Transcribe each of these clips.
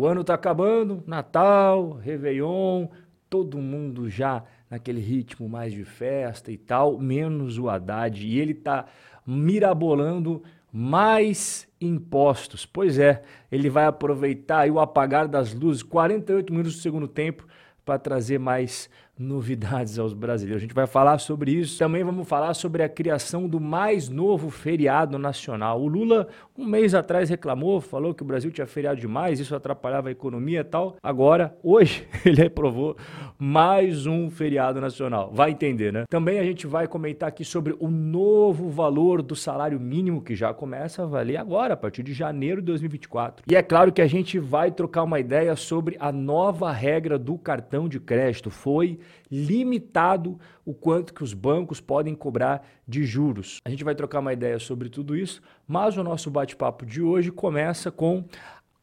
O ano tá acabando, Natal, Réveillon, todo mundo já naquele ritmo mais de festa e tal, menos o Haddad. E ele tá mirabolando mais impostos. Pois é, ele vai aproveitar o apagar das luzes, 48 minutos do segundo tempo, para trazer mais novidades aos brasileiros. A gente vai falar sobre isso. Também vamos falar sobre a criação do mais novo feriado nacional. O Lula, um mês atrás, reclamou, falou que o Brasil tinha feriado demais, isso atrapalhava a economia e tal. Agora, hoje, ele aprovou mais um feriado nacional. Vai entender, né? Também a gente vai comentar aqui sobre o novo valor do salário mínimo, que já começa a valer agora, a partir de janeiro de 2024. E é claro que a gente vai trocar uma ideia sobre a nova regra do cartão de crédito. Foi limitado o quanto que os bancos podem cobrar de juros. A gente vai trocar uma ideia sobre tudo isso, mas o nosso bate-papo de hoje começa com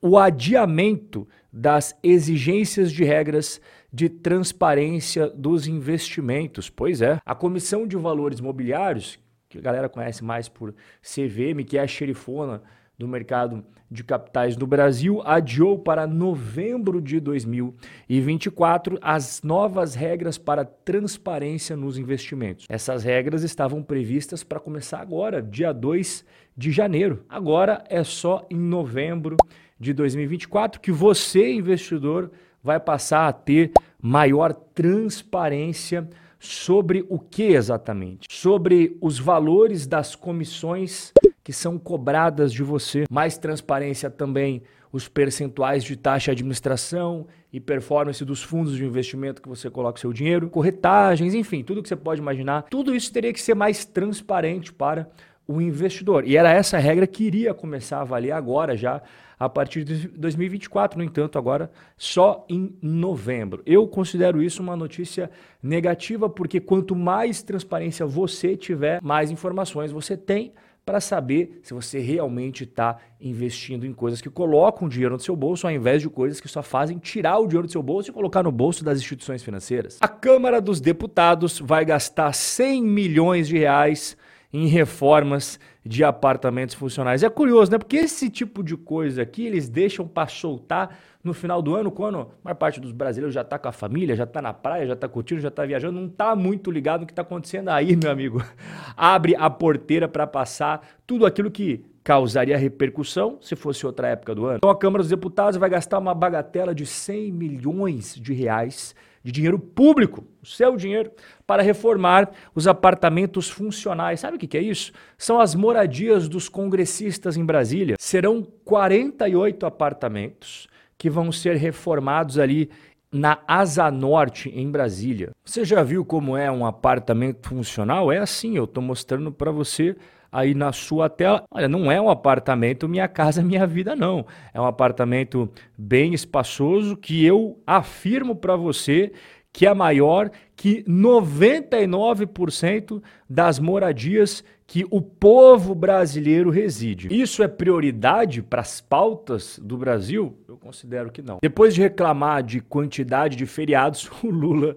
o adiamento das exigências de regras de transparência dos investimentos. Pois é, a Comissão de Valores Mobiliários, que a galera conhece mais por CVM, que é a xerifona do mercado de capitais do Brasil adiou para novembro de 2024 as novas regras para transparência nos investimentos. Essas regras estavam previstas para começar agora, dia 2 de janeiro. Agora é só em novembro de 2024 que você, investidor, vai passar a ter maior transparência sobre o que exatamente? Sobre os valores das comissões que são cobradas de você. Mais transparência também, os percentuais de taxa de administração e performance dos fundos de investimento que você coloca seu dinheiro, corretagens, enfim, tudo que você pode imaginar. Tudo isso teria que ser mais transparente para o investidor. E era essa regra que iria começar a valer agora já a partir de 2024, no entanto, agora só em novembro. Eu considero isso uma notícia negativa porque quanto mais transparência você tiver, mais informações você tem para saber se você realmente está investindo em coisas que colocam dinheiro no seu bolso, ao invés de coisas que só fazem tirar o dinheiro do seu bolso e colocar no bolso das instituições financeiras. A Câmara dos Deputados vai gastar 100 milhões de reais em reformas de apartamentos funcionais. É curioso, né? Porque esse tipo de coisa aqui eles deixam para soltar no final do ano, quando a maior parte dos brasileiros já está com a família, já está na praia, já está curtindo, já está viajando, não está muito ligado no que está acontecendo aí, meu amigo. Abre a porteira para passar tudo aquilo que causaria repercussão se fosse outra época do ano. Então a Câmara dos Deputados vai gastar uma bagatela de 100 milhões de reais de dinheiro público, o seu dinheiro, para reformar os apartamentos funcionais. Sabe o que é isso? São as moradias dos congressistas em Brasília. Serão 48 apartamentos que vão ser reformados ali na Asa Norte, em Brasília. Você já viu como é um apartamento funcional? É assim, eu estou mostrando para você aí na sua tela. Olha, não é um apartamento Minha Casa Minha Vida, não. É um apartamento bem espaçoso que eu afirmo para você que é maior que 99% das moradias que o povo brasileiro reside. Isso é prioridade para as pautas do Brasil? Eu considero que não. Depois de reclamar de quantidade de feriados, o Lula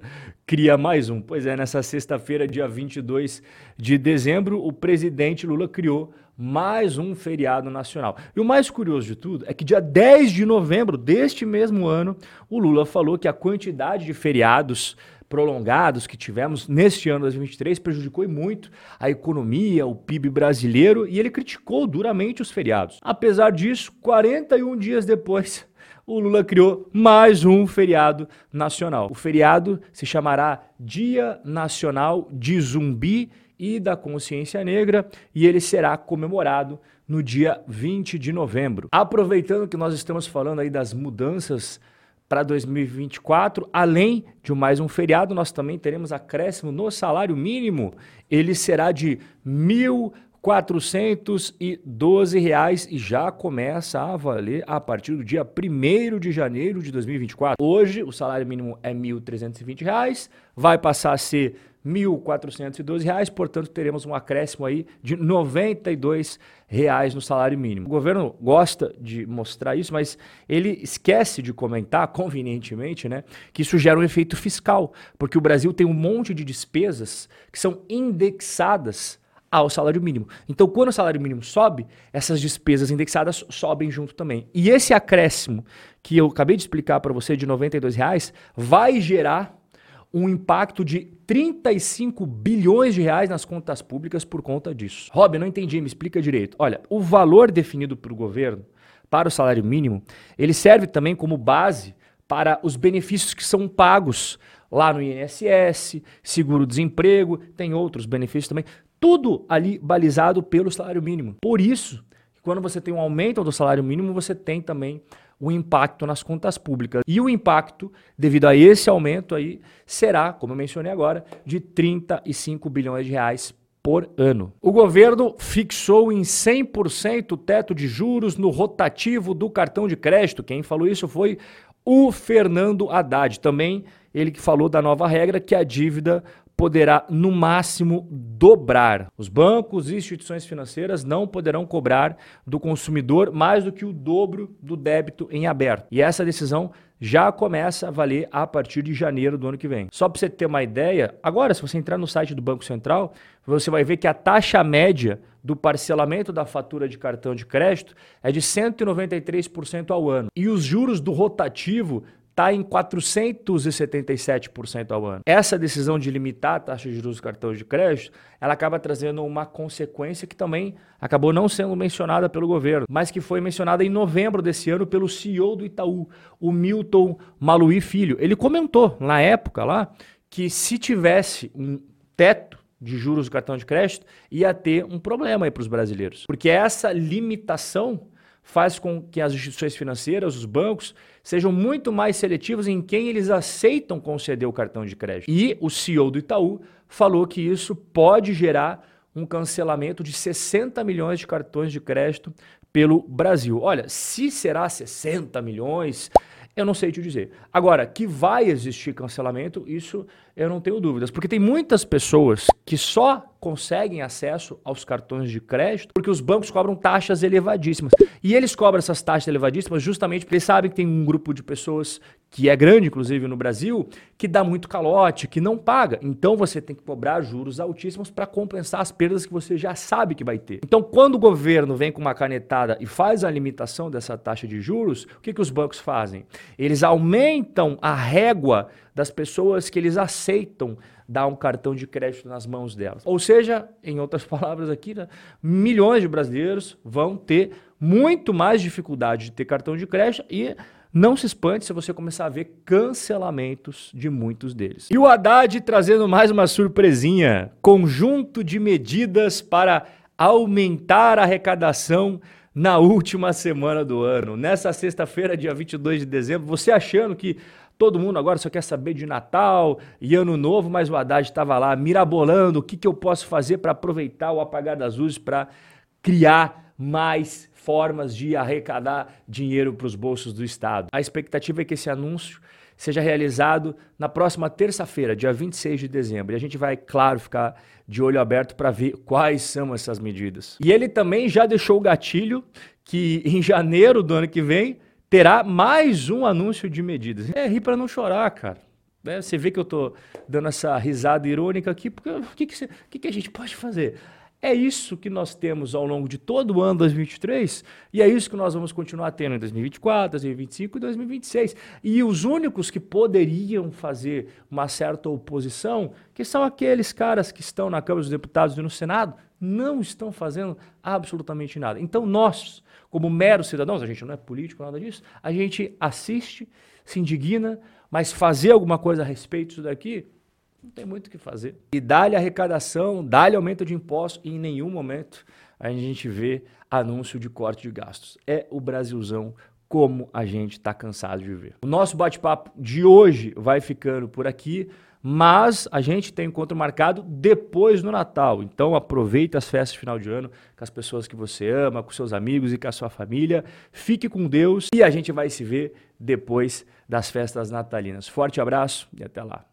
cria mais um. Pois é, nessa sexta-feira, dia 22 de dezembro, o presidente Lula criou mais um feriado nacional. E o mais curioso de tudo é que dia 10 de novembro deste mesmo ano, o Lula falou que a quantidade de feriados prolongados que tivemos neste ano 2023 prejudicou muito a economia, o PIB brasileiro e ele criticou duramente os feriados. Apesar disso, 41 dias depois, o Lula criou mais um feriado nacional. O feriado se chamará Dia Nacional de Zumbi e da Consciência Negra e ele será comemorado no dia 20 de novembro. Aproveitando que nós estamos falando aí das mudanças para 2024, além de mais um feriado, nós também teremos acréscimo no salário mínimo. Ele será de mil 412 reais e já começa a valer a partir do dia 1 de janeiro de 2024. Hoje o salário mínimo é 1.320 reais, vai passar a ser 1.412 reais, portanto teremos um acréscimo aí de 92 reais no salário mínimo. O governo gosta de mostrar isso, mas ele esquece de comentar, convenientemente, né, que isso gera um efeito fiscal, porque o Brasil tem um monte de despesas que são indexadas ao salário mínimo. Então, quando o salário mínimo sobe, essas despesas indexadas sobem junto também. E esse acréscimo que eu acabei de explicar para você de 92 reais, vai gerar um impacto de 35 bilhões de reais nas contas públicas por conta disso. Rob, não entendi, me explica direito. Olha, o valor definido pelo governo para o salário mínimo, ele serve também como base para os benefícios que são pagos lá no INSS, seguro-desemprego, tem outros benefícios também, tudo ali balizado pelo salário mínimo. Por isso, quando você tem um aumento do salário mínimo, você tem também o impacto nas contas públicas. E o impacto, devido a esse aumento aí, será, como eu mencionei agora, de 35 bilhões de reais por ano. O governo fixou em 100% o teto de juros no rotativo do cartão de crédito. Quem falou isso foi o Fernando Haddad. Também ele que falou da nova regra que a dívida poderá, no máximo, dobrar. Os bancos e instituições financeiras não poderão cobrar do consumidor mais do que o dobro do débito em aberto. E essa decisão já começa a valer a partir de janeiro do ano que vem. Só para você ter uma ideia, agora, se você entrar no site do Banco Central, você vai ver que a taxa média do parcelamento da fatura de cartão de crédito é de 193% ao ano. E os juros do rotativo está em 477% ao ano. Essa decisão de limitar a taxa de juros dos cartões de crédito, ela acaba trazendo uma consequência que também acabou não sendo mencionada pelo governo, mas que foi mencionada em novembro desse ano pelo CEO do Itaú, o Milton Maluí Filho. Ele comentou na época lá que se tivesse um teto de juros do cartão de crédito, ia ter um problema aí para os brasileiros. Porque essa limitação faz com que as instituições financeiras, os bancos, sejam muito mais seletivos em quem eles aceitam conceder o cartão de crédito. E o CEO do Itaú falou que isso pode gerar um cancelamento de 60 milhões de cartões de crédito pelo Brasil. Olha, se será 60 milhões, eu não sei te dizer. Agora, que vai existir cancelamento, isso eu não tenho dúvidas, porque tem muitas pessoas que só conseguem acesso aos cartões de crédito porque os bancos cobram taxas elevadíssimas. E eles cobram essas taxas elevadíssimas justamente porque eles sabem que tem um grupo de pessoas que é grande, inclusive no Brasil, que dá muito calote, que não paga. Então você tem que cobrar juros altíssimos para compensar as perdas que você já sabe que vai ter. Então, quando o governo vem com uma canetada e faz a limitação dessa taxa de juros, o que, que os bancos fazem? Eles aumentam a régua das pessoas que eles aceitam dar um cartão de crédito nas mãos delas. Ou seja, em outras palavras aqui, né, milhões de brasileiros vão ter muito mais dificuldade de ter cartão de crédito e não se espante se você começar a ver cancelamentos de muitos deles. E o Haddad trazendo mais uma surpresinha: conjunto de medidas para aumentar a arrecadação na última semana do ano. Nessa sexta-feira, dia 22 de dezembro, você achando que Todo mundo agora só quer saber de Natal e Ano Novo, mas o Haddad estava lá mirabolando o que, que eu posso fazer para aproveitar o apagar das luzes para criar mais formas de arrecadar dinheiro para os bolsos do Estado. A expectativa é que esse anúncio seja realizado na próxima terça-feira, dia 26 de dezembro. E a gente vai, claro, ficar de olho aberto para ver quais são essas medidas. E ele também já deixou o gatilho que em janeiro do ano que vem terá mais um anúncio de medidas. É rir para não chorar, cara. É, você vê que eu estou dando essa risada irônica aqui, porque o que, que, que, que a gente pode fazer? É isso que nós temos ao longo de todo o ano 2023 e é isso que nós vamos continuar tendo em 2024, 2025 e 2026. E os únicos que poderiam fazer uma certa oposição, que são aqueles caras que estão na Câmara dos Deputados e no Senado, não estão fazendo absolutamente nada. Então nós, como meros cidadãos, a gente não é político, nada disso, a gente assiste, se indigna, mas fazer alguma coisa a respeito disso daqui não tem muito o que fazer. E dá-lhe arrecadação, dá-lhe aumento de impostos e em nenhum momento a gente vê anúncio de corte de gastos. É o Brasilzão como a gente está cansado de ver. O nosso bate-papo de hoje vai ficando por aqui, mas a gente tem encontro marcado depois do Natal. Então aproveite as festas de final de ano com as pessoas que você ama, com seus amigos e com a sua família. Fique com Deus e a gente vai se ver depois das festas natalinas. Forte abraço e até lá.